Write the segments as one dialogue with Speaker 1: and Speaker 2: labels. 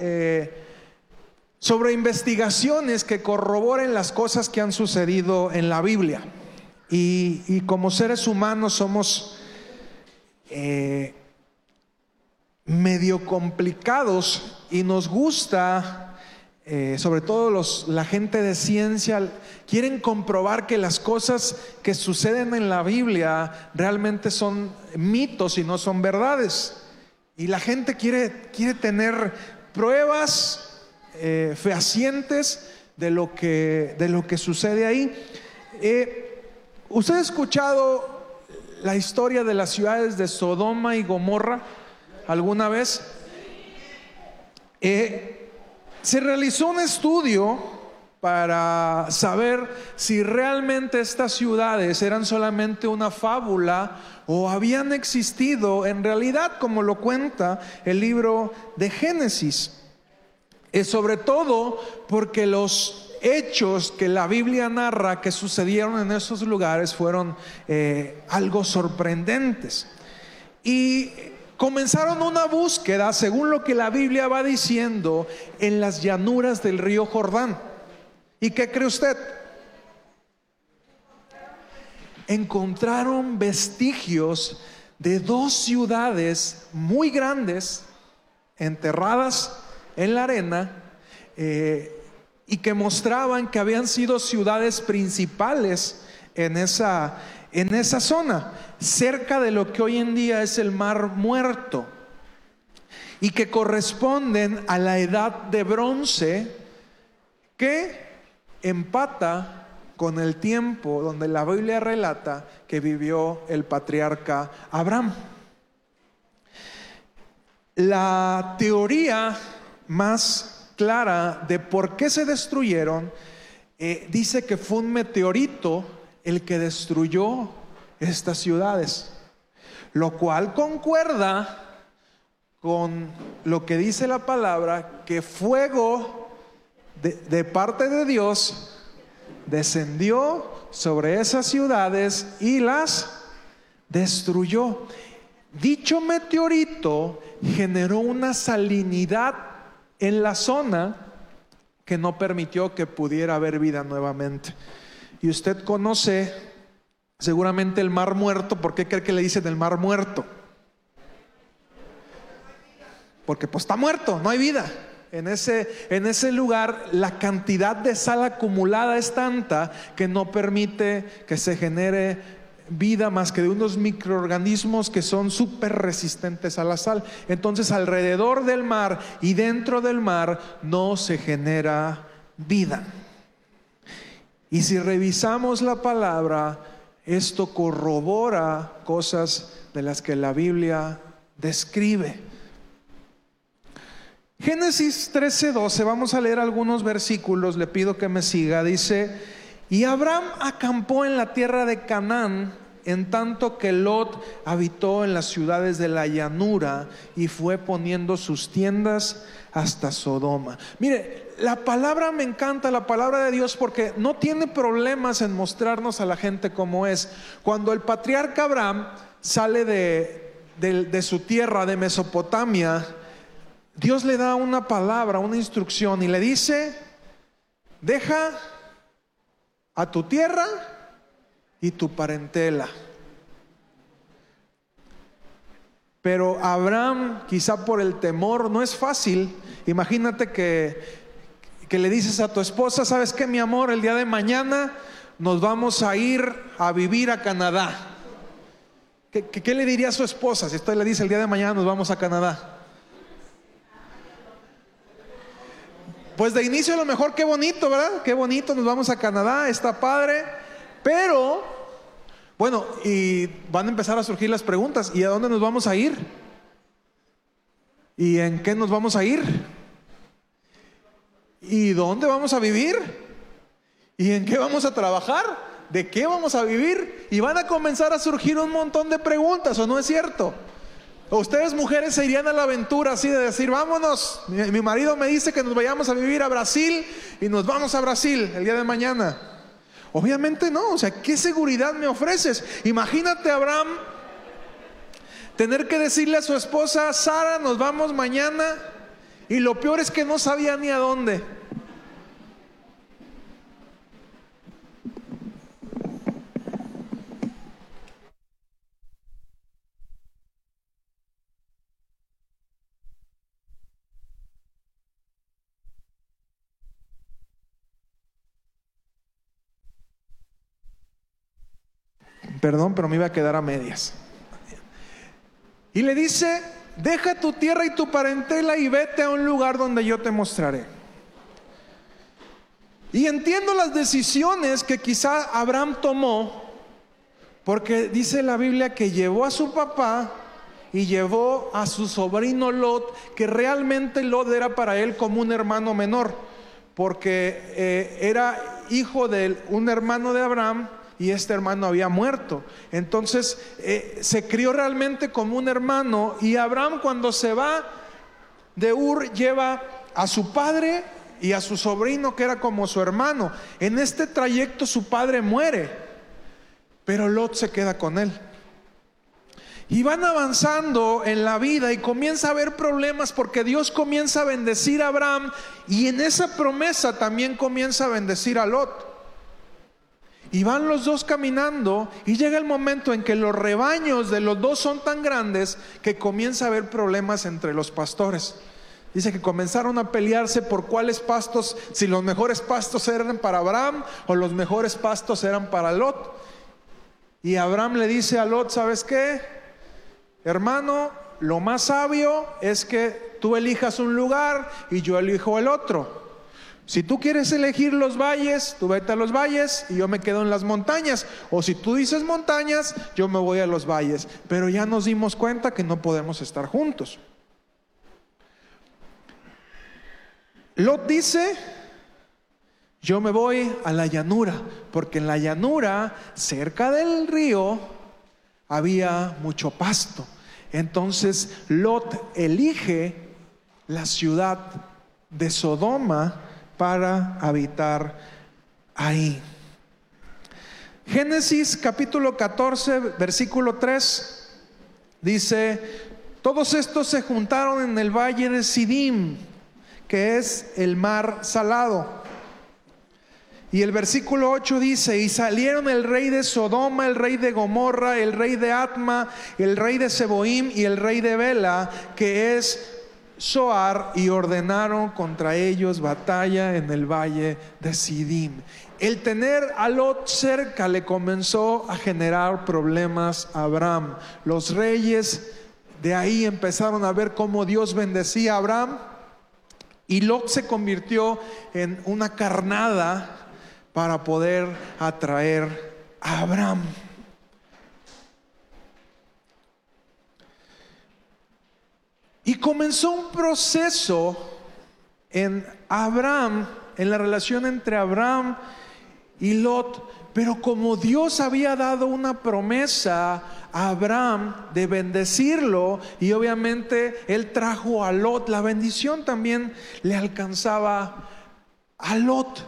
Speaker 1: eh, sobre investigaciones que corroboren las cosas que han sucedido en la Biblia. Y, como seres humanos somos eh, medio complicados y nos gusta, eh, sobre todo la gente de ciencia, quieren comprobar que las cosas que suceden en la Biblia realmente son mitos y no son verdades. Y la gente quiere, quiere tener pruebas eh, fehacientes de lo, que, de lo que sucede ahí. Eh, ¿Usted ha escuchado la historia de las ciudades de Sodoma y Gomorra alguna vez? Eh, se realizó un estudio para saber si realmente estas ciudades eran solamente una fábula o habían existido en realidad, como lo cuenta el libro de Génesis. Es sobre todo porque los hechos que la Biblia narra que sucedieron en esos lugares fueron eh, algo sorprendentes. Y comenzaron una búsqueda, según lo que la Biblia va diciendo, en las llanuras del río Jordán. ¿Y qué cree usted? Encontraron vestigios de dos ciudades muy grandes, enterradas en la arena eh, y que mostraban que habían sido ciudades principales en esa, en esa zona, cerca de lo que hoy en día es el Mar Muerto, y que corresponden a la edad de bronce que empata con el tiempo donde la Biblia relata que vivió el patriarca Abraham. La teoría más clara de por qué se destruyeron, eh, dice que fue un meteorito el que destruyó estas ciudades, lo cual concuerda con lo que dice la palabra, que fuego de, parte de Dios descendió sobre esas ciudades y las destruyó. Dicho meteorito generó una salinidad en la zona que no permitió que pudiera haber vida nuevamente. Y usted conoce seguramente el mar muerto. ¿Por qué cree que le dicen el mar muerto? Porque pues está muerto, no hay vida. En ese, en ese lugar la cantidad de sal acumulada es tanta que no permite que se genere vida más que de unos microorganismos que son súper resistentes a la sal. Entonces alrededor del mar y dentro del mar no se genera vida. Y si revisamos la palabra, esto corrobora cosas de las que la Biblia describe. Génesis 13:12, vamos a leer algunos versículos, le pido que me siga, dice, y Abraham acampó en la tierra de Canaán, en tanto que Lot habitó en las ciudades de la llanura y fue poniendo sus tiendas hasta Sodoma. Mire, la palabra me encanta, la palabra de Dios, porque no tiene problemas en mostrarnos a la gente como es. Cuando el patriarca Abraham sale de, de su tierra, de Mesopotamia, Dios le da una palabra, una instrucción y le dice, deja a tu tierra y tu parentela. Pero Abraham, quizá por el temor, no es fácil. Imagínate que, que le dices a tu esposa, ¿sabes qué, mi amor? El día de mañana nos vamos a ir a vivir a Canadá. ¿Qué, qué le diría a su esposa si usted le dice el día de mañana nos vamos a Canadá? Pues de inicio a lo mejor qué bonito, ¿verdad? Qué bonito, nos vamos a Canadá, está padre. Pero, bueno, y van a empezar a surgir las preguntas, ¿y a dónde nos vamos a ir? ¿Y en qué nos vamos a ir? ¿Y dónde vamos a vivir? ¿Y en qué vamos a trabajar? ¿De qué vamos a vivir? Y van a comenzar a surgir un montón de preguntas, ¿o no es cierto? Ustedes mujeres se irían a la aventura así de decir, vámonos. Mi, marido me dice que nos vayamos a vivir a Brasil y nos vamos a Brasil el día de mañana. Obviamente no, o sea, ¿qué seguridad me ofreces? Imagínate Abraham tener que decirle a su esposa, Sara, nos vamos mañana. Y lo peor es que no sabía ni a dónde. Perdón, pero me iba a quedar a medias. Y le dice, deja tu tierra y tu parentela y vete a un lugar donde yo te mostraré. Y entiendo las decisiones que quizá Abraham tomó, porque dice la Biblia que llevó a su papá y llevó a su sobrino Lot, que realmente Lot era para él como un hermano menor, porque eh, era hijo de un hermano de Abraham y este hermano había muerto. Entonces eh, se crió realmente como un hermano y Abraham cuando se va de Ur lleva a su padre y a su sobrino que era como su hermano. En este trayecto su padre muere, pero Lot se queda con él. Y van avanzando en la vida y comienza a haber problemas porque Dios comienza a bendecir a Abraham y en esa promesa también comienza a bendecir a Lot. Y van los dos caminando y llega el momento en que los rebaños de los dos son tan grandes que comienza a haber problemas entre los pastores. Dice que comenzaron a pelearse por cuáles pastos, si los mejores pastos eran para Abraham o los mejores pastos eran para Lot. Y Abraham le dice a Lot, ¿sabes qué? Hermano, lo más sabio es que tú elijas un lugar y yo elijo el otro. Si tú quieres elegir los valles, tú vete a los valles y yo me quedo en las montañas. O si tú dices montañas, yo me voy a los valles. Pero ya nos dimos cuenta que no podemos estar juntos. Lot dice, yo me voy a la llanura, porque en la llanura, cerca del río, había mucho pasto. Entonces Lot elige la ciudad de Sodoma para habitar ahí. Génesis capítulo 14, versículo 3 dice, todos estos se juntaron en el valle de Sidim, que es el mar salado. Y el versículo 8 dice, y salieron el rey de Sodoma, el rey de Gomorra, el rey de Atma, el rey de Seboim y el rey de Bela, que es Soar y ordenaron contra ellos batalla en el valle de Sidim. El tener a Lot cerca le comenzó a generar problemas a Abraham. Los reyes de ahí empezaron a ver cómo Dios bendecía a Abraham y Lot se convirtió en una carnada para poder atraer a Abraham. Y comenzó un proceso en Abraham, en la relación entre Abraham y Lot. Pero como Dios había dado una promesa a Abraham de bendecirlo y obviamente él trajo a Lot, la bendición también le alcanzaba a Lot.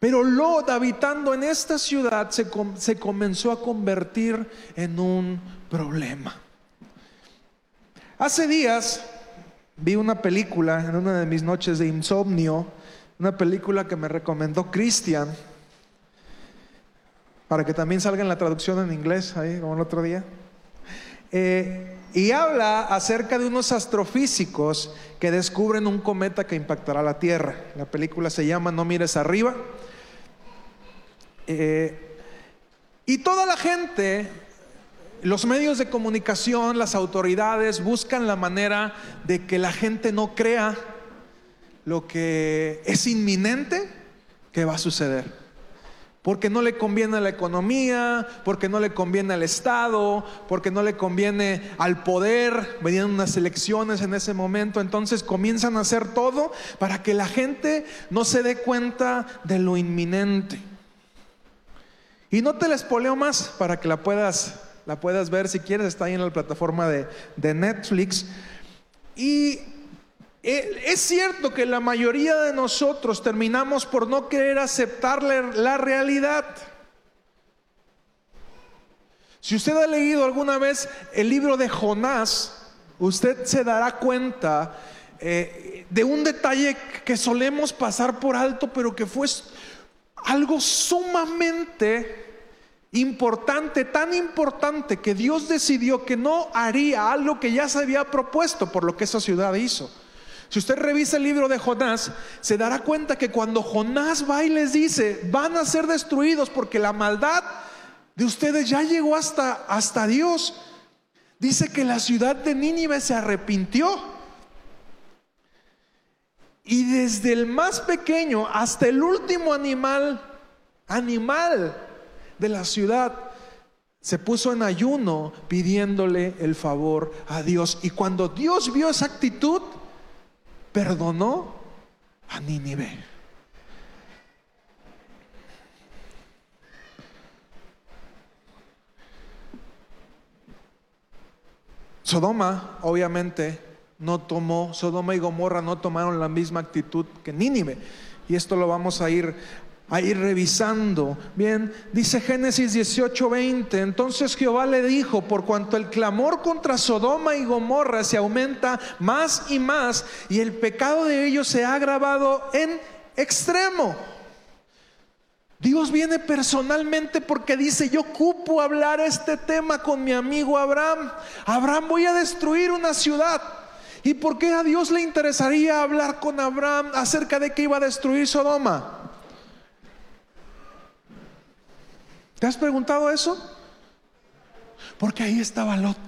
Speaker 1: Pero Lot, habitando en esta ciudad, se, comenzó a convertir en un problema. Hace días vi una película en una de mis noches de insomnio, una película que me recomendó Cristian, para que también salga en la traducción en inglés, ahí como el otro día. Eh, y habla acerca de unos astrofísicos que descubren un cometa que impactará la Tierra. La película se llama No mires arriba. Eh, y toda la gente los medios de comunicación, las autoridades buscan la manera de que la gente no crea lo que es inminente que va a suceder. Porque no le conviene a la economía, porque no le conviene al Estado, porque no le conviene al poder. Venían unas elecciones en ese momento, entonces comienzan a hacer todo para que la gente no se dé cuenta de lo inminente. Y no te les poleo más para que la puedas la puedas ver si quieres, está ahí en la plataforma de, Netflix. Y eh, es cierto que la mayoría de nosotros terminamos por no querer aceptar la realidad. Si usted ha leído alguna vez el libro de Jonás, usted se dará cuenta eh, de un detalle que solemos pasar por alto, pero que fue algo sumamente importante, tan importante que Dios decidió que no haría algo que ya se había propuesto por lo que esa ciudad hizo. Si usted revisa el libro de Jonás, se dará cuenta que cuando Jonás va y les dice, van a ser destruidos porque la maldad de ustedes ya llegó hasta, hasta Dios, dice que la ciudad de Nínive se arrepintió. Y desde el más pequeño hasta el último animal, animal de la ciudad, se puso en ayuno pidiéndole el favor a Dios. Y cuando Dios vio esa actitud, perdonó a Nínive. Sodoma, obviamente, no tomó, Sodoma y Gomorra no tomaron la misma actitud que Nínive. Y esto lo vamos a ir a ir revisando. Bien, dice Génesis 18:20, entonces Jehová le dijo, por cuanto el clamor contra Sodoma y Gomorra se aumenta más y más y el pecado de ellos se ha agravado en extremo. Dios viene personalmente porque dice, yo ocupo hablar este tema con mi amigo Abraham. Abraham voy a destruir una ciudad. ¿Y por qué a Dios le interesaría hablar con Abraham acerca de que iba a destruir Sodoma? ¿Te has preguntado eso? Porque ahí estaba Lot.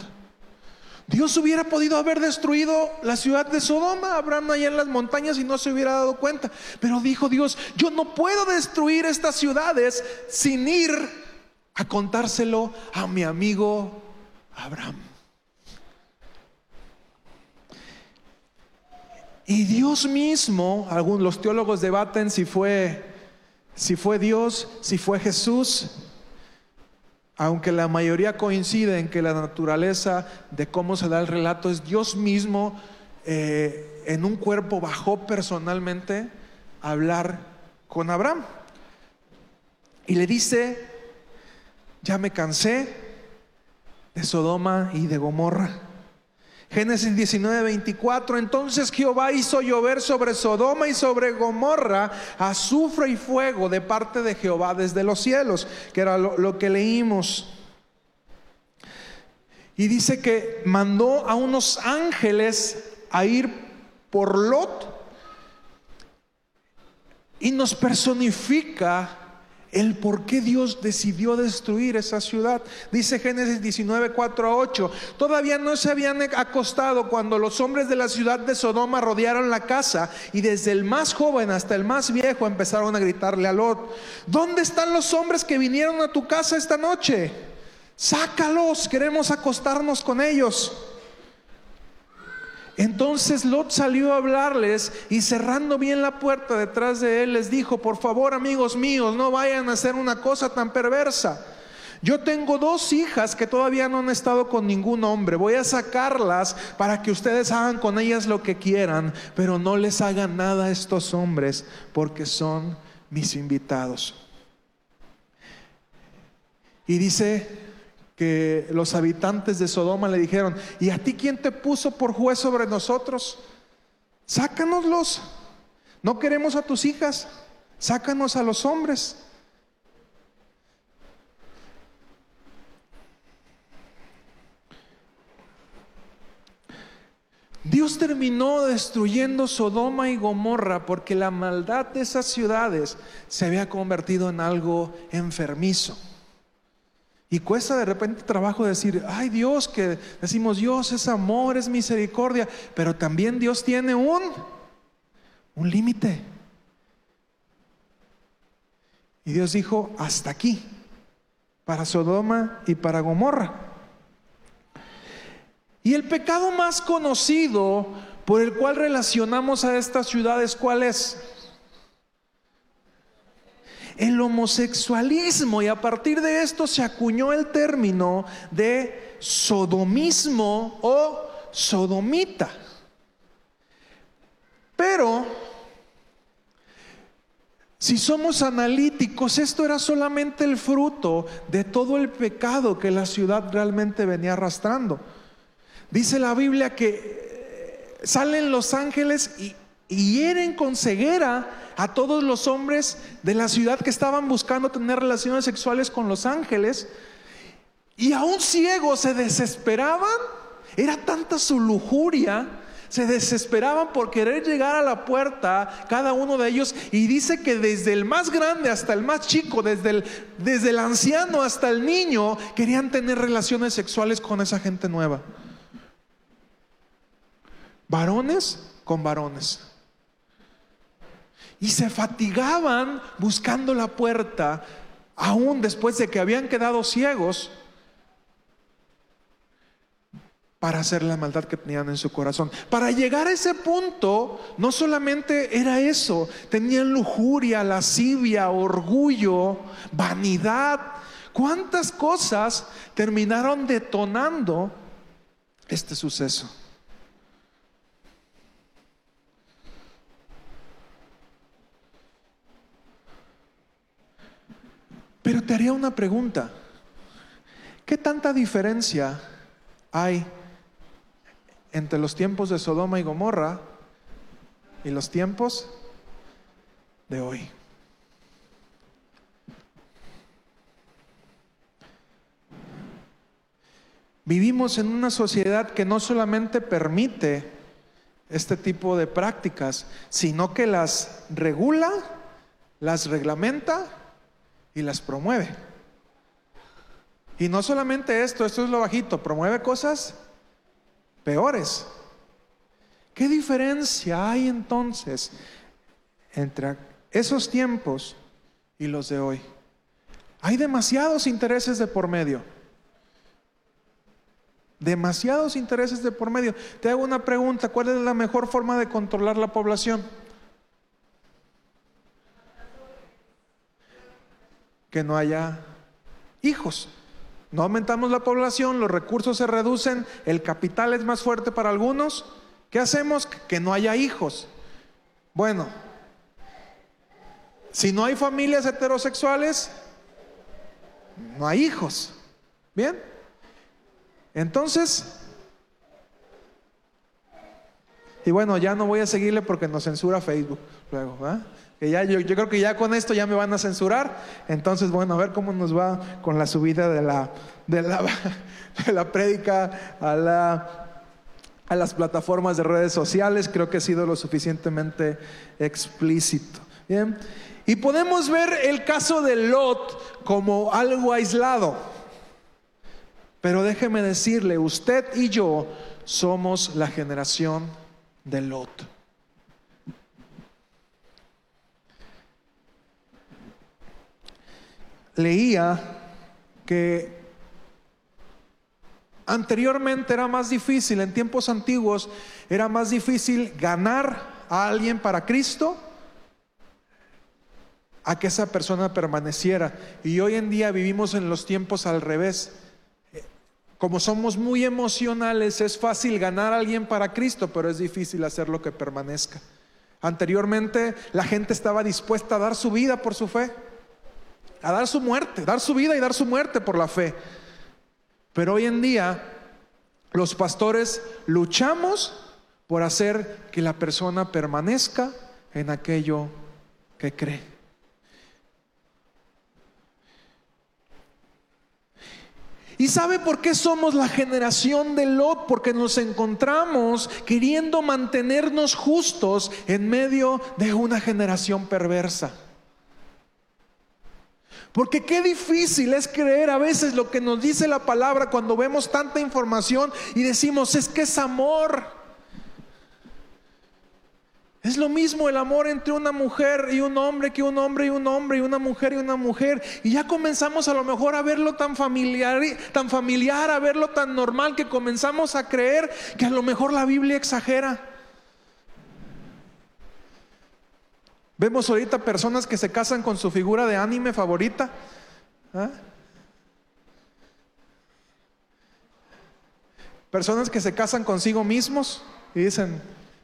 Speaker 1: Dios hubiera podido haber destruido la ciudad de Sodoma, Abraham allá en las montañas y no se hubiera dado cuenta. Pero dijo Dios, yo no puedo destruir estas ciudades sin ir a contárselo a mi amigo Abraham. Y Dios mismo, algunos teólogos debaten si fue si fue Dios, si fue Jesús, aunque la mayoría coincide en que la naturaleza de cómo se da el relato es Dios mismo eh, en un cuerpo bajó personalmente a hablar con Abraham. Y le dice, ya me cansé de Sodoma y de Gomorra. Génesis 19, 24. Entonces Jehová hizo llover sobre Sodoma y sobre Gomorra azufre y fuego de parte de Jehová desde los cielos, que era lo, lo que leímos. Y dice que mandó a unos ángeles a ir por Lot y nos personifica el por qué Dios decidió destruir esa ciudad. Dice Génesis 19, 4 a 8. Todavía no se habían acostado cuando los hombres de la ciudad de Sodoma rodearon la casa y desde el más joven hasta el más viejo empezaron a gritarle a Lot, ¿dónde están los hombres que vinieron a tu casa esta noche? Sácalos, queremos acostarnos con ellos. Entonces Lot salió a hablarles y cerrando bien la puerta detrás de él les dijo, por favor amigos míos, no vayan a hacer una cosa tan perversa. Yo tengo dos hijas que todavía no han estado con ningún hombre. Voy a sacarlas para que ustedes hagan con ellas lo que quieran, pero no les hagan nada a estos hombres porque son mis invitados. Y dice que los habitantes de Sodoma le dijeron, ¿y a ti quién te puso por juez sobre nosotros? Sácanoslos. No queremos a tus hijas, sácanos a los hombres. Dios terminó destruyendo Sodoma y Gomorra porque la maldad de esas ciudades se había convertido en algo enfermizo. Y cuesta de repente trabajo decir, ay Dios, que decimos Dios es amor, es misericordia, pero también Dios tiene un, un límite. Y Dios dijo, hasta aquí, para Sodoma y para Gomorra. Y el pecado más conocido por el cual relacionamos a estas ciudades, ¿cuál es? El homosexualismo y a partir de esto se acuñó el término de sodomismo o sodomita. Pero, si somos analíticos, esto era solamente el fruto de todo el pecado que la ciudad realmente venía arrastrando. Dice la Biblia que salen los ángeles y, y hieren con ceguera a todos los hombres de la ciudad que estaban buscando tener relaciones sexuales con los ángeles. Y aún ciegos se desesperaban. Era tanta su lujuria se desesperaban por querer llegar a la puerta, cada uno de ellos, y dice que desde el más grande hasta el más chico, desde el, desde el anciano hasta el niño, querían tener relaciones sexuales con esa gente nueva. Varones con varones. Y se fatigaban buscando la puerta, aún después de que habían quedado ciegos para hacer la maldad que tenían en su corazón. Para llegar a ese punto, no solamente era eso, tenían lujuria, lascivia, orgullo, vanidad. ¿Cuántas cosas terminaron detonando este suceso? Pero te haría una pregunta. ¿Qué tanta diferencia hay entre los tiempos de Sodoma y Gomorra y los tiempos de hoy. Vivimos en una sociedad que no solamente permite este tipo de prácticas, sino que las regula, las reglamenta y las promueve. Y no solamente esto, esto es lo bajito, promueve cosas peores. ¿Qué diferencia hay entonces entre esos tiempos y los de hoy? Hay demasiados intereses de por medio. Demasiados intereses de por medio. Te hago una pregunta, ¿cuál es la mejor forma de controlar la población? Que no haya hijos. No aumentamos la población, los recursos se reducen, el capital es más fuerte para algunos. ¿Qué hacemos? Que no haya hijos. Bueno, si no hay familias heterosexuales, no hay hijos. ¿Bien? Entonces, y bueno, ya no voy a seguirle porque nos censura Facebook luego. ¿verdad? Que ya, yo, creo que ya con esto ya me van a censurar. Entonces, bueno, a ver cómo nos va con la subida de la, de la, de la prédica a, la, a las plataformas de redes sociales. Creo que he sido lo suficientemente explícito. Bien. Y podemos ver el caso de Lot como algo aislado. Pero déjeme decirle, usted y yo somos la generación de Lot. Leía que anteriormente era más difícil, en tiempos antiguos era más difícil ganar a alguien para Cristo a que esa persona permaneciera. Y hoy en día vivimos en los tiempos al revés. Como somos muy emocionales, es fácil ganar a alguien para Cristo, pero es difícil hacerlo que permanezca. Anteriormente la gente estaba dispuesta a dar su vida por su fe a dar su muerte, dar su vida y dar su muerte por la fe. Pero hoy en día los pastores luchamos por hacer que la persona permanezca en aquello que cree. ¿Y sabe por qué somos la generación de Lot? Porque nos encontramos queriendo mantenernos justos en medio de una generación perversa. Porque qué difícil es creer a veces lo que nos dice la palabra cuando vemos tanta información y decimos, es que es amor. Es lo mismo el amor entre una mujer y un hombre que un hombre y un hombre y una mujer y una mujer. Y ya comenzamos a lo mejor a verlo tan familiar, tan familiar, a verlo tan normal que comenzamos a creer que a lo mejor la Biblia exagera. Vemos ahorita personas que se casan con su figura de anime favorita. ¿ah? Personas que se casan consigo mismos y dicen,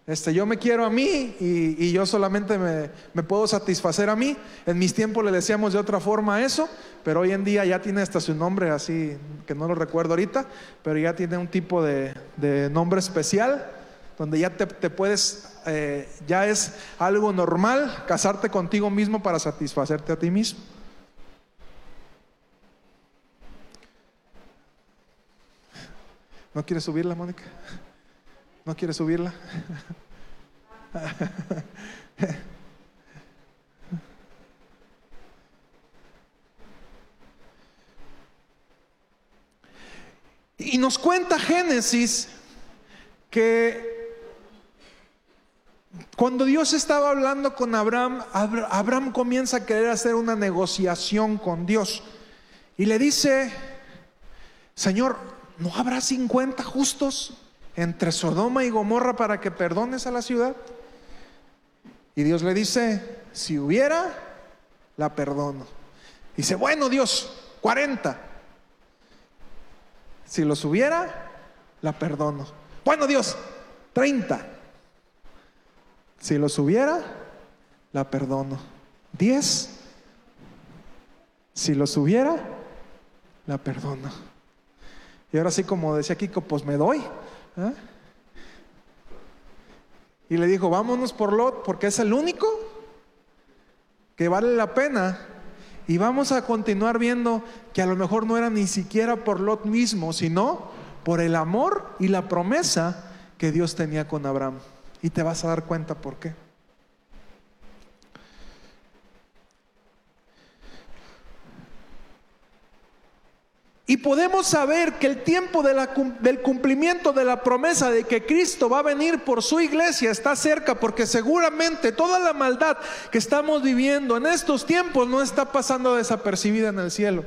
Speaker 1: este, yo me quiero a mí y, yo solamente me, me, puedo satisfacer a mí. En mis tiempos le decíamos de otra forma eso, pero hoy en día ya tiene hasta su nombre así, que no lo recuerdo ahorita, pero ya tiene un tipo de, de nombre especial. donde ya te, te puedes, eh, ya es algo normal casarte contigo mismo para satisfacerte a ti mismo. ¿No quieres subirla, Mónica? ¿No quieres subirla? Y nos cuenta Génesis que cuando Dios estaba hablando con Abraham, Abraham comienza a querer hacer una negociación con Dios. Y le dice, Señor, ¿no habrá 50 justos entre Sodoma y Gomorra para que perdones a la ciudad? Y Dios le dice, si hubiera, la perdono. Dice, bueno Dios, 40. Si los hubiera, la perdono. Bueno Dios, 30. Si los hubiera, la perdono. 10. Si los hubiera, la perdono. Y ahora sí, como decía Kiko, pues me doy. ¿eh? Y le dijo, vámonos por Lot, porque es el único que vale la pena. Y vamos a continuar viendo que a lo mejor no era ni siquiera por Lot mismo, sino por el amor y la promesa que Dios tenía con Abraham. Y te vas a dar cuenta por qué. Y podemos saber que el tiempo del cumplimiento de la promesa de que Cristo va a venir por su iglesia está cerca porque seguramente toda la maldad que estamos viviendo en estos tiempos no está pasando desapercibida en el cielo.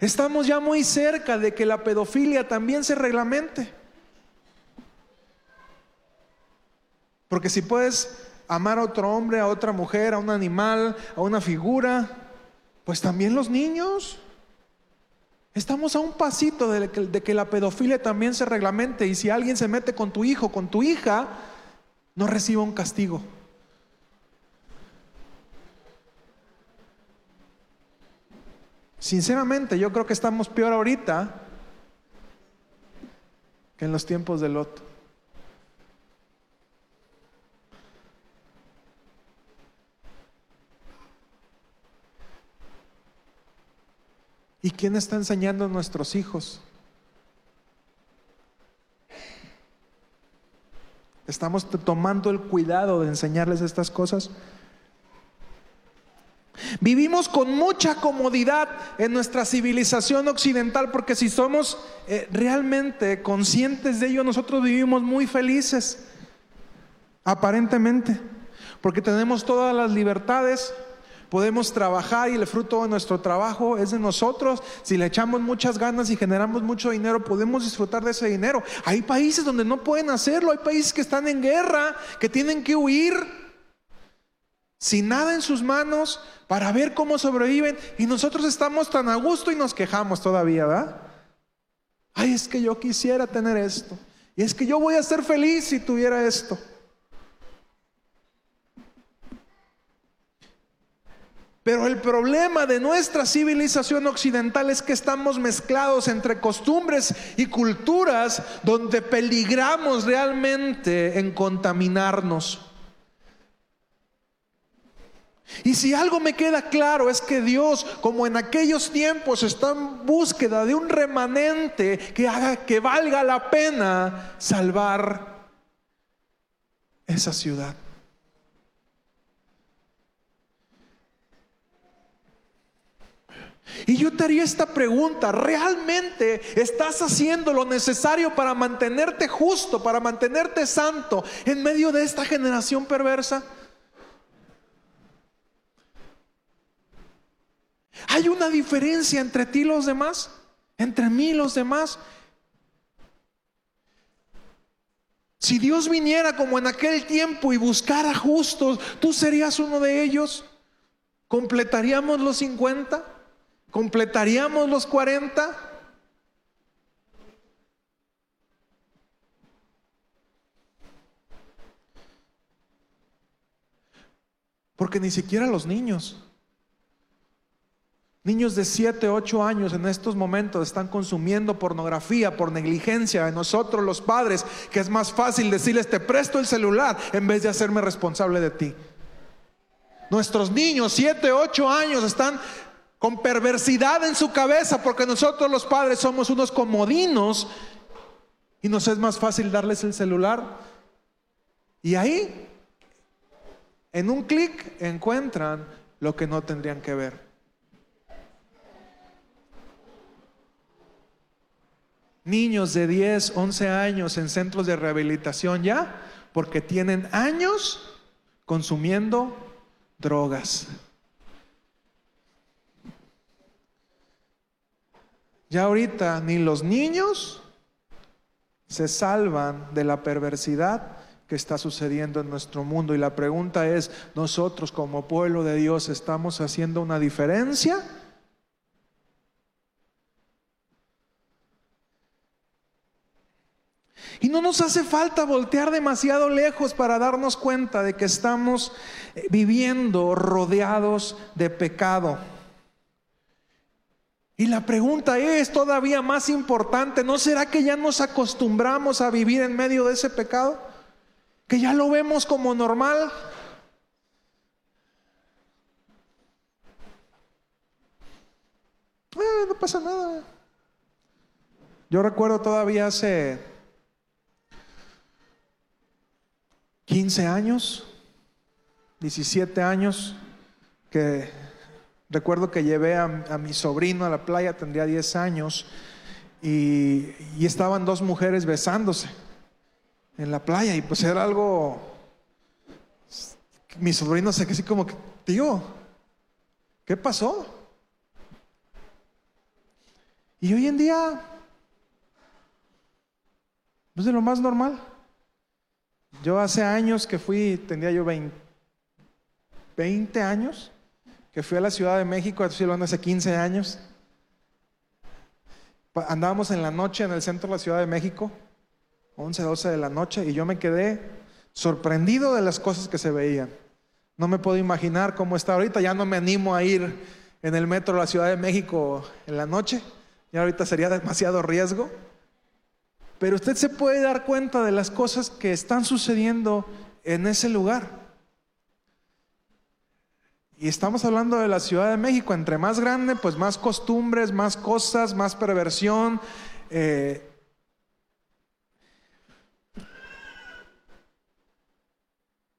Speaker 1: Estamos ya muy cerca de que la pedofilia también se reglamente. Porque si puedes amar a otro hombre, a otra mujer, a un animal, a una figura, pues también los niños. Estamos a un pasito de que, de que, la pedofilia también se reglamente y si alguien se mete con tu hijo, con tu hija, no reciba un castigo. Sinceramente, yo creo que estamos peor ahorita que en los tiempos de Lot. ¿Y quién está enseñando a nuestros hijos? ¿Estamos tomando el cuidado de enseñarles estas cosas? Vivimos con mucha comodidad en nuestra civilización occidental porque si somos eh, realmente conscientes de ello, nosotros vivimos muy felices, aparentemente, porque tenemos todas las libertades, podemos trabajar y el fruto de nuestro trabajo es de nosotros. Si le echamos muchas ganas y generamos mucho dinero, podemos disfrutar de ese dinero. Hay países donde no pueden hacerlo, hay países que están en guerra, que tienen que huir sin nada en sus manos para ver cómo sobreviven y nosotros estamos tan a gusto y nos quejamos todavía, ¿verdad? Ay, es que yo quisiera tener esto. Y es que yo voy a ser feliz si tuviera esto. Pero el problema de nuestra civilización occidental es que estamos mezclados entre costumbres y culturas donde peligramos realmente en contaminarnos. Y si algo me queda claro es que Dios, como en aquellos tiempos, está en búsqueda de un remanente que haga que valga la pena salvar esa ciudad. Y yo te haría esta pregunta, ¿realmente estás haciendo lo necesario para mantenerte justo, para mantenerte santo en medio de esta generación perversa? ¿Hay una diferencia entre ti y los demás? ¿Entre mí y los demás? Si Dios viniera como en aquel tiempo y buscara justos, ¿tú serías uno de ellos? ¿Completaríamos los 50? ¿Completaríamos los 40? Porque ni siquiera los niños, Niños de 7, 8 años en estos momentos están consumiendo pornografía por negligencia de nosotros los padres, que es más fácil decirles te presto el celular en vez de hacerme responsable de ti. Nuestros niños, 7, 8 años, están con perversidad en su cabeza porque nosotros los padres somos unos comodinos y nos es más fácil darles el celular. Y ahí, en un clic, encuentran lo que no tendrían que ver. Niños de 10, 11 años en centros de rehabilitación ya, porque tienen años consumiendo drogas. Ya ahorita ni los niños se salvan de la perversidad que está sucediendo en nuestro mundo. Y la pregunta es, ¿nosotros como pueblo de Dios estamos haciendo una diferencia? Y no nos hace falta voltear demasiado lejos para darnos cuenta de que estamos eh, viviendo rodeados de pecado. Y la pregunta es todavía más importante, ¿no será que ya nos acostumbramos a vivir en medio de ese pecado? Que ya lo vemos como normal. Eh, no pasa nada. Yo recuerdo todavía hace 15 años, 17 años, que recuerdo que llevé a, mi sobrino a la playa, tendría 10 años, y, estaban dos mujeres besándose en la playa, y pues era algo, mi sobrino se quedó así como que, tío, ¿qué pasó? Y hoy en día, pues de lo más normal. Yo hace años que fui, tendría yo 20, 20 años, que fui a la Ciudad de México, estoy hablando hace 15 años. Andábamos en la noche en el centro de la Ciudad de México, 11, 12 de la noche, y yo me quedé sorprendido de las cosas que se veían. No me puedo imaginar cómo está ahorita, ya no me animo a ir en el metro de la Ciudad de México en la noche, ya ahorita sería demasiado riesgo. Pero usted se puede dar cuenta de las cosas que están sucediendo en ese lugar. Y estamos hablando de la Ciudad de México, entre más grande, pues más costumbres, más cosas, más perversión. Eh.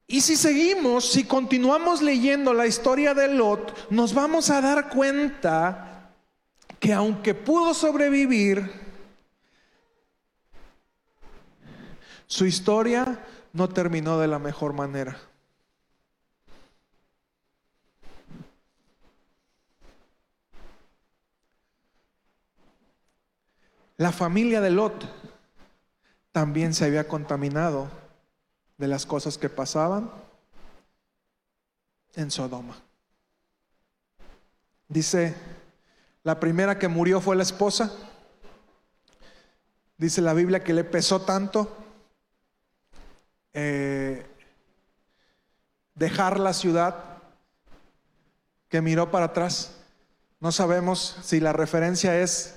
Speaker 1: Y si seguimos, si continuamos leyendo la historia de Lot, nos vamos a dar cuenta que aunque pudo sobrevivir, Su historia no terminó de la mejor manera. La familia de Lot también se había contaminado de las cosas que pasaban en Sodoma. Dice, la primera que murió fue la esposa. Dice la Biblia que le pesó tanto eh, dejar la ciudad que miró para atrás. No sabemos si la referencia es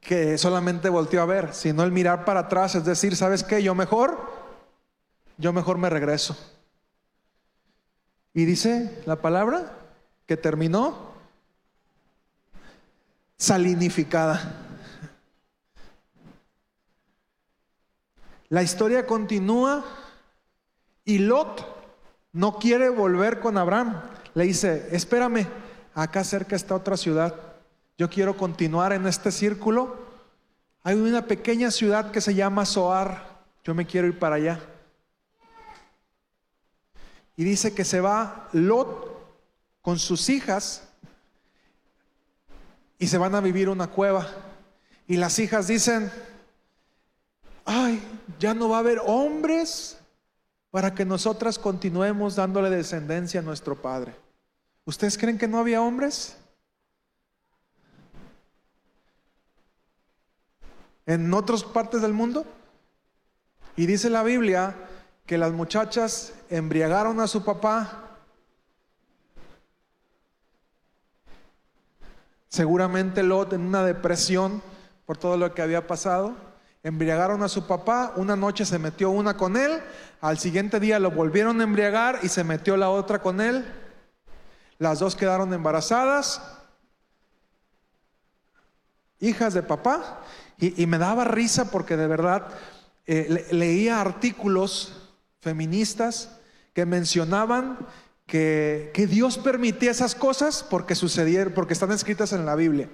Speaker 1: que solamente volteó a ver, sino el mirar para atrás, es decir, ¿sabes qué? Yo mejor, yo mejor me regreso. Y dice la palabra que terminó salinificada. La historia continúa y Lot no quiere volver con Abraham. Le dice, espérame, acá cerca está otra ciudad. Yo quiero continuar en este círculo. Hay una pequeña ciudad que se llama Soar. Yo me quiero ir para allá. Y dice que se va Lot con sus hijas y se van a vivir una cueva. Y las hijas dicen, ay, ya no va a haber hombres para que nosotras continuemos dándole descendencia a nuestro Padre. ¿Ustedes creen que no había hombres? En otras partes del mundo. Y dice la Biblia que las muchachas embriagaron a su papá seguramente Lot en una depresión por todo lo que había pasado. Embriagaron a su papá, una noche se metió una con él, al siguiente día lo volvieron a embriagar y se metió la otra con él. Las dos quedaron embarazadas, hijas de papá, y, me daba risa porque de verdad eh, leía artículos feministas que mencionaban que, que, Dios permitía esas cosas porque sucedieron, porque están escritas en la Biblia.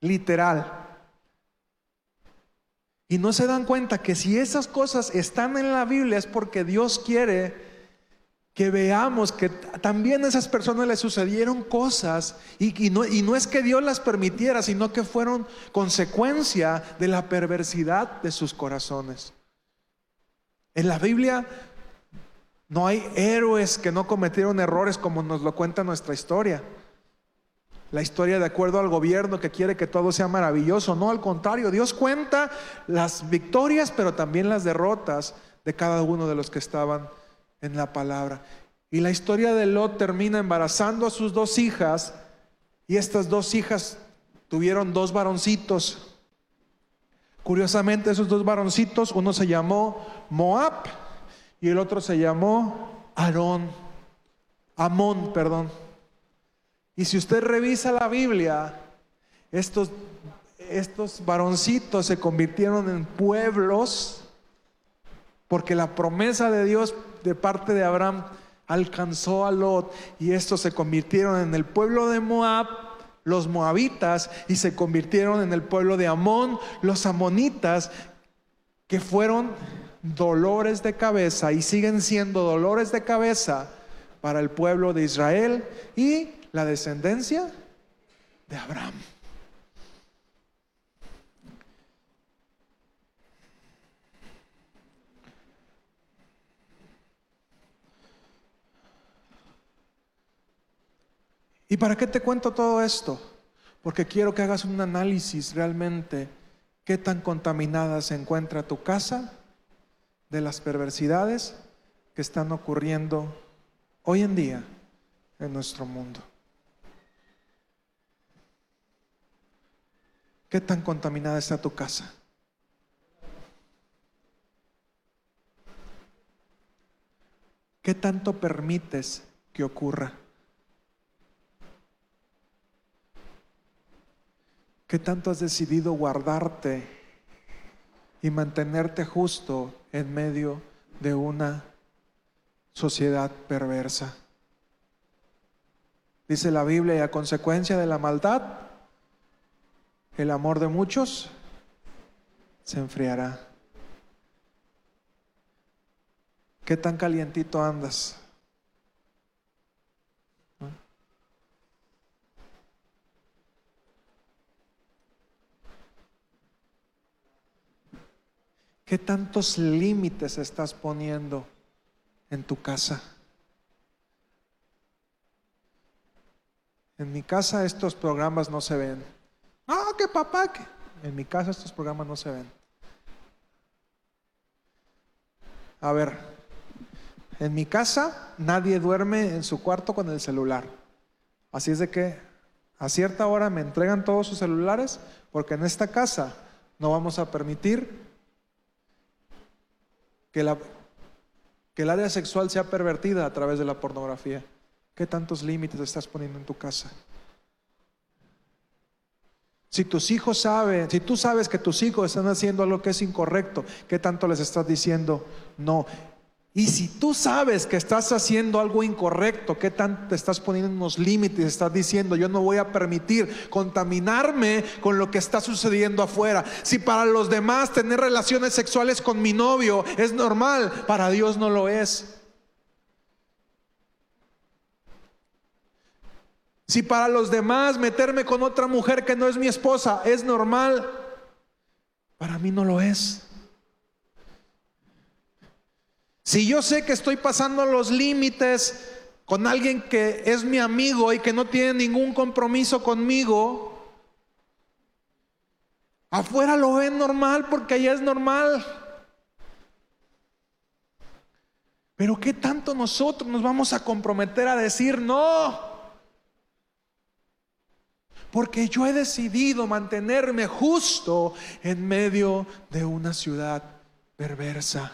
Speaker 1: Literal. Y no se dan cuenta que si esas cosas están en la Biblia es porque Dios quiere que veamos que también a esas personas les sucedieron cosas y, no, y no es que Dios las permitiera, sino que fueron consecuencia de la perversidad de sus corazones. En la Biblia no hay héroes que no cometieron errores como nos lo cuenta nuestra historia la historia de acuerdo al gobierno que quiere que todo sea maravilloso. No, al contrario, Dios cuenta las victorias, pero también las derrotas de cada uno de los que estaban en la palabra. Y la historia de Lot termina embarazando a sus dos hijas y estas dos hijas tuvieron dos varoncitos. Curiosamente, esos dos varoncitos, uno se llamó Moab y el otro se llamó Aarón, Amón, perdón. Y si usted revisa la Biblia, estos, estos varoncitos se convirtieron en pueblos porque la promesa de Dios de parte de Abraham alcanzó a Lot y estos se convirtieron en el pueblo de Moab, los moabitas, y se convirtieron en el pueblo de Amón, los amonitas, que fueron dolores de cabeza y siguen siendo dolores de cabeza para el pueblo de Israel y la descendencia de Abraham. ¿Y para qué te cuento todo esto? Porque quiero que hagas un análisis realmente qué tan contaminada se encuentra tu casa de las perversidades que están ocurriendo hoy en día en nuestro mundo. ¿Qué tan contaminada está tu casa? ¿Qué tanto permites que ocurra? ¿Qué tanto has decidido guardarte y mantenerte justo en medio de una sociedad perversa? Dice la Biblia, y a consecuencia de la maldad, el amor de muchos se enfriará. ¿Qué tan calientito andas? ¿Qué tantos límites estás poniendo en tu casa? En mi casa estos programas no se ven. Ah, que papá, que en mi casa estos programas no se ven. A ver, en mi casa nadie duerme en su cuarto con el celular. Así es de que a cierta hora me entregan todos sus celulares porque en esta casa no vamos a permitir que, la, que el área sexual sea pervertida a través de la pornografía. ¿Qué tantos límites estás poniendo en tu casa? Si tus hijos saben, si tú sabes que tus hijos están haciendo algo que es incorrecto, ¿qué tanto les estás diciendo no? Y si tú sabes que estás haciendo algo incorrecto, ¿qué tanto estás poniendo unos límites? Estás diciendo, yo no voy a permitir contaminarme con lo que está sucediendo afuera. Si para los demás tener relaciones sexuales con mi novio es normal, para Dios no lo es. Si para los demás meterme con otra mujer que no es mi esposa es normal, para mí no lo es. Si yo sé que estoy pasando los límites con alguien que es mi amigo y que no tiene ningún compromiso conmigo, afuera lo ven normal porque allá es normal. Pero ¿qué tanto nosotros nos vamos a comprometer a decir no? Porque yo he decidido mantenerme justo en medio de una ciudad perversa.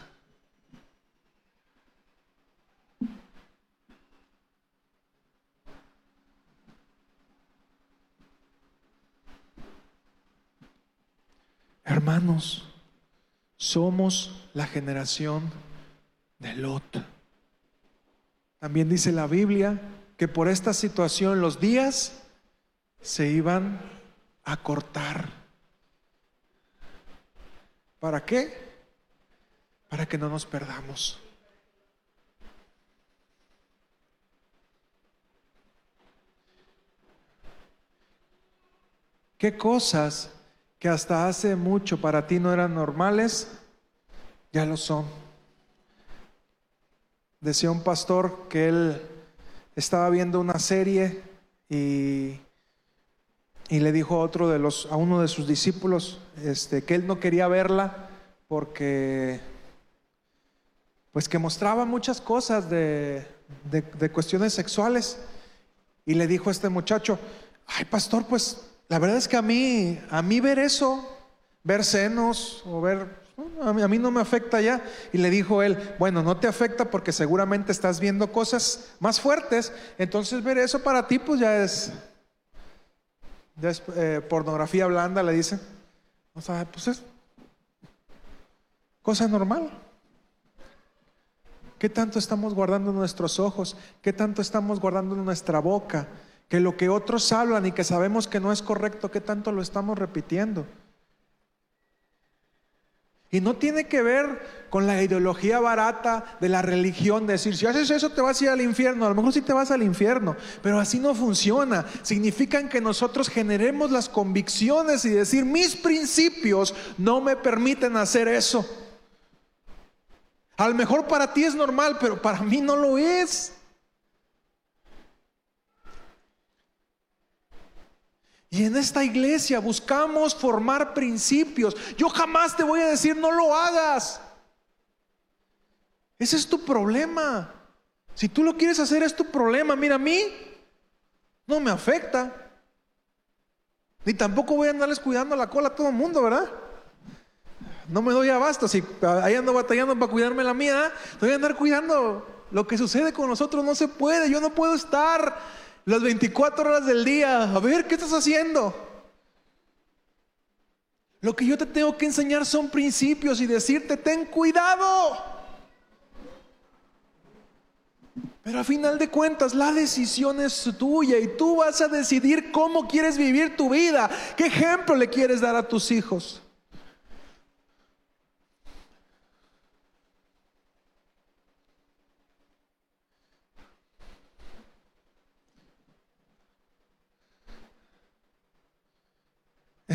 Speaker 1: Hermanos, somos la generación de Lot. También dice la Biblia que por esta situación los días se iban a cortar. ¿Para qué? Para que no nos perdamos. ¿Qué cosas que hasta hace mucho para ti no eran normales, ya lo son? Decía un pastor que él estaba viendo una serie y, y le dijo a otro de los, a uno de sus discípulos, este, que él no quería verla porque pues que mostraba muchas cosas de, de, cuestiones sexuales. Y le dijo a este muchacho, ay pastor, pues la verdad es que a mí, a mí ver eso, ver senos o ver a mí, no me afecta ya. Y le dijo él, bueno, no te afecta porque seguramente estás viendo cosas más fuertes. Entonces ver eso para ti pues ya es, eh, pornografía blanda, le dicen. O sea, pues es cosa normal. ¿Qué tanto estamos guardando nuestros ojos? ¿Qué tanto estamos guardando nuestra boca? Que lo que otros hablan y que sabemos que no es correcto, ¿qué tanto lo estamos repitiendo? Y no tiene que ver con la ideología barata de la religión, de decir, si haces eso te vas a ir al infierno, a lo mejor sí te vas al infierno, pero así no funciona. Significan que nosotros generemos las convicciones y decir, mis principios no me permiten hacer eso. A lo mejor para ti es normal, pero para mí no lo es. Y en esta iglesia buscamos formar principios. Yo jamás te voy a decir no lo hagas. Ese es tu problema. Si tú lo quieres hacer es tu problema. Mira, a mí no me afecta. Ni tampoco voy a andarles cuidando la cola a todo el mundo, ¿verdad? No me doy abasto. Si ahí ando batallando para cuidarme la mía, voy a andar cuidando. Lo que sucede con nosotros no se puede. Yo no puedo estar las 24 horas del día. A ver, ¿qué estás haciendo? Lo que yo te tengo que enseñar son principios y decirte, ten cuidado. Pero a final de cuentas, la decisión es tuya y tú vas a decidir cómo quieres vivir tu vida, qué ejemplo le quieres dar a tus hijos.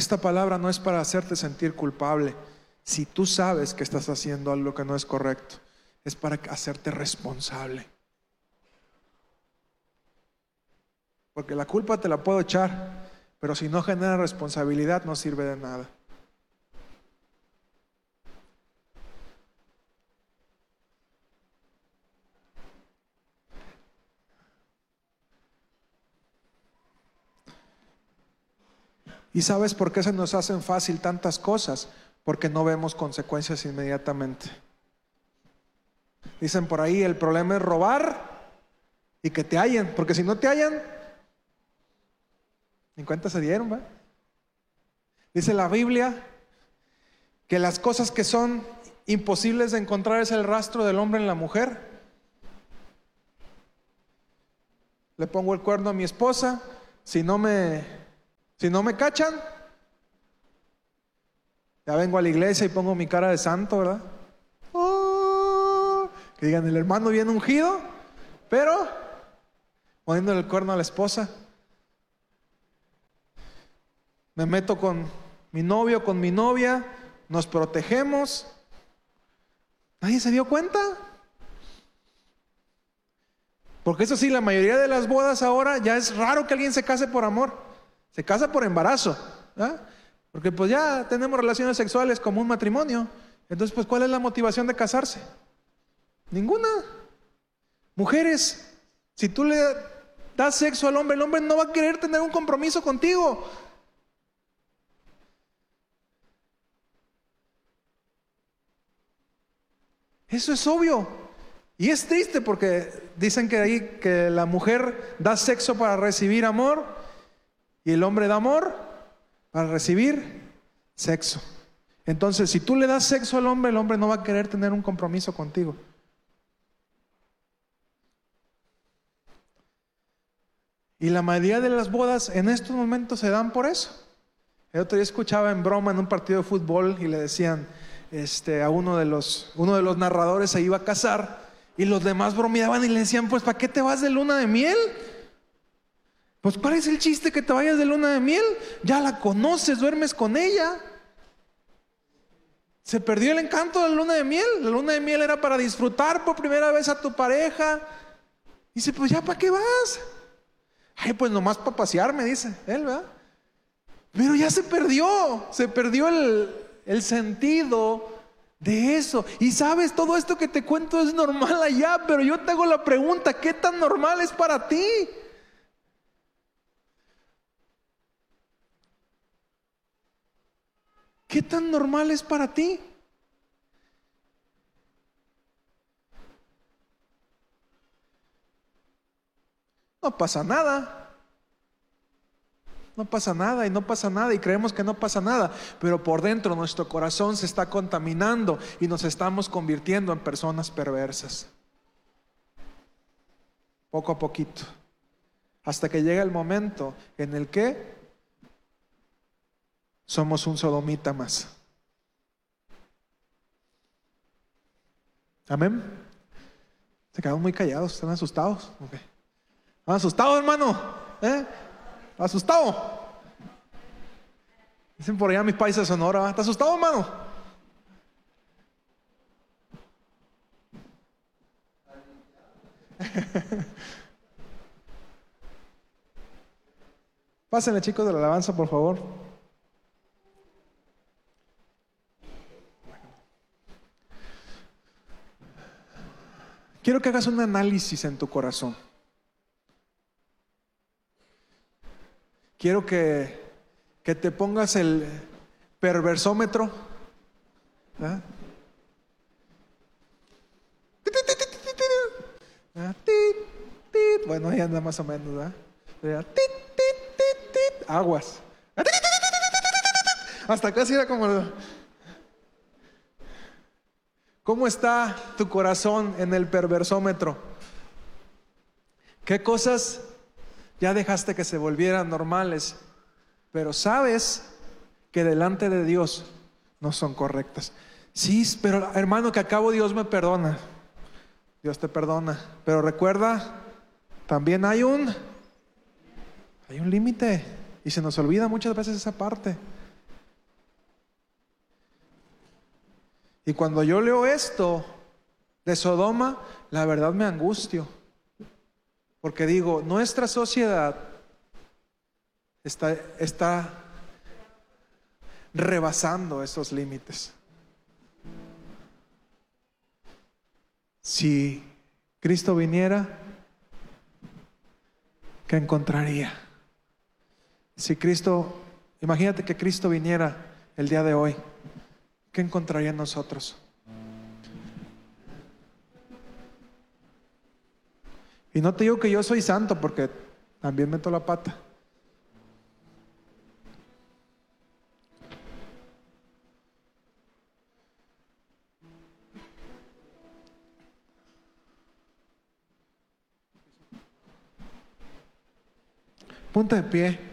Speaker 1: Esta palabra no es para hacerte sentir culpable. Si tú sabes que estás haciendo algo que no es correcto, es para hacerte responsable. Porque la culpa te la puedo echar, pero si no genera responsabilidad no sirve de nada. ¿Y sabes por qué se nos hacen fácil tantas cosas? Porque no vemos consecuencias inmediatamente. Dicen por ahí, el problema es robar y que te hallen, porque si no te hallan, en cuenta se dieron, ¿va? Dice la Biblia que las cosas que son imposibles de encontrar es el rastro del hombre en la mujer. Le pongo el cuerno a mi esposa, si no me si no me cachan, ya vengo a la iglesia y pongo mi cara de santo, ¿verdad? Oh, que digan, el hermano viene ungido, pero poniéndole el cuerno a la esposa. Me meto con mi novio, con mi novia, nos protegemos. ¿Nadie se dio cuenta? Porque eso sí, la mayoría de las bodas ahora ya es raro que alguien se case por amor. Se casa por embarazo, porque pues ya tenemos relaciones sexuales como un matrimonio. Entonces, pues, ¿cuál es la motivación de casarse? Ninguna. Mujeres, si tú le das sexo al hombre, el hombre no va a querer tener un compromiso contigo. Eso es obvio. Y es triste porque dicen que ahí que la mujer da sexo para recibir amor y el hombre da amor para recibir sexo. Entonces, si tú le das sexo al hombre, el hombre no va a querer tener un compromiso contigo. Y la mayoría de las bodas en estos momentos se dan por eso. El otro día escuchaba en broma en un partido de fútbol y le decían este, a uno de, los, uno de los narradores se iba a casar y los demás bromeaban y le decían, pues ¿para qué te vas de luna de miel? Pues ¿cuál es el chiste que te vayas de luna de miel? Ya la conoces, duermes con ella. Se perdió el encanto de la luna de miel. La luna de miel era para disfrutar por primera vez a tu pareja. Dice, pues ya, ¿para qué vas? Ay, pues nomás para pasear, me dice él, ¿verdad? Pero ya se perdió, se perdió el, el sentido de eso. Y sabes, todo esto que te cuento es normal allá, pero yo te hago la pregunta, ¿qué tan normal es para ti? ¿Qué tan normal es para ti? No pasa nada. No pasa nada y no pasa nada y creemos que no pasa nada, pero por dentro nuestro corazón se está contaminando y nos estamos convirtiendo en personas perversas. Poco a poquito. Hasta que llega el momento en el que somos un sodomita más. Amén. Se quedaron muy callados, están asustados. ¿Están asustados, hermano? ¿Eh? ¿Asustado? Dicen por allá mis países de Sonora. ¿Estás asustado, hermano? Pásenle, chicos, de la alabanza, por favor. Quiero que hagas un análisis en tu corazón. Quiero que, que te pongas el perversómetro. Bueno, ahí anda más o menos. Aguas. Hasta casi era como... ¿Cómo está tu corazón en el perversómetro? ¿Qué cosas ya dejaste que se volvieran normales, pero sabes que delante de Dios no son correctas? Sí, pero hermano, que acabo Dios me perdona. Dios te perdona. Pero recuerda, también hay un hay un límite y se nos olvida muchas veces esa parte. Y cuando yo leo esto de Sodoma, la verdad me angustio. Porque digo, nuestra sociedad está, está rebasando esos límites. Si Cristo viniera, ¿qué encontraría? Si Cristo, imagínate que Cristo viniera el día de hoy. ¿Qué encontraría en nosotros? Y no te digo que yo soy santo porque también meto la pata. Punta de pie.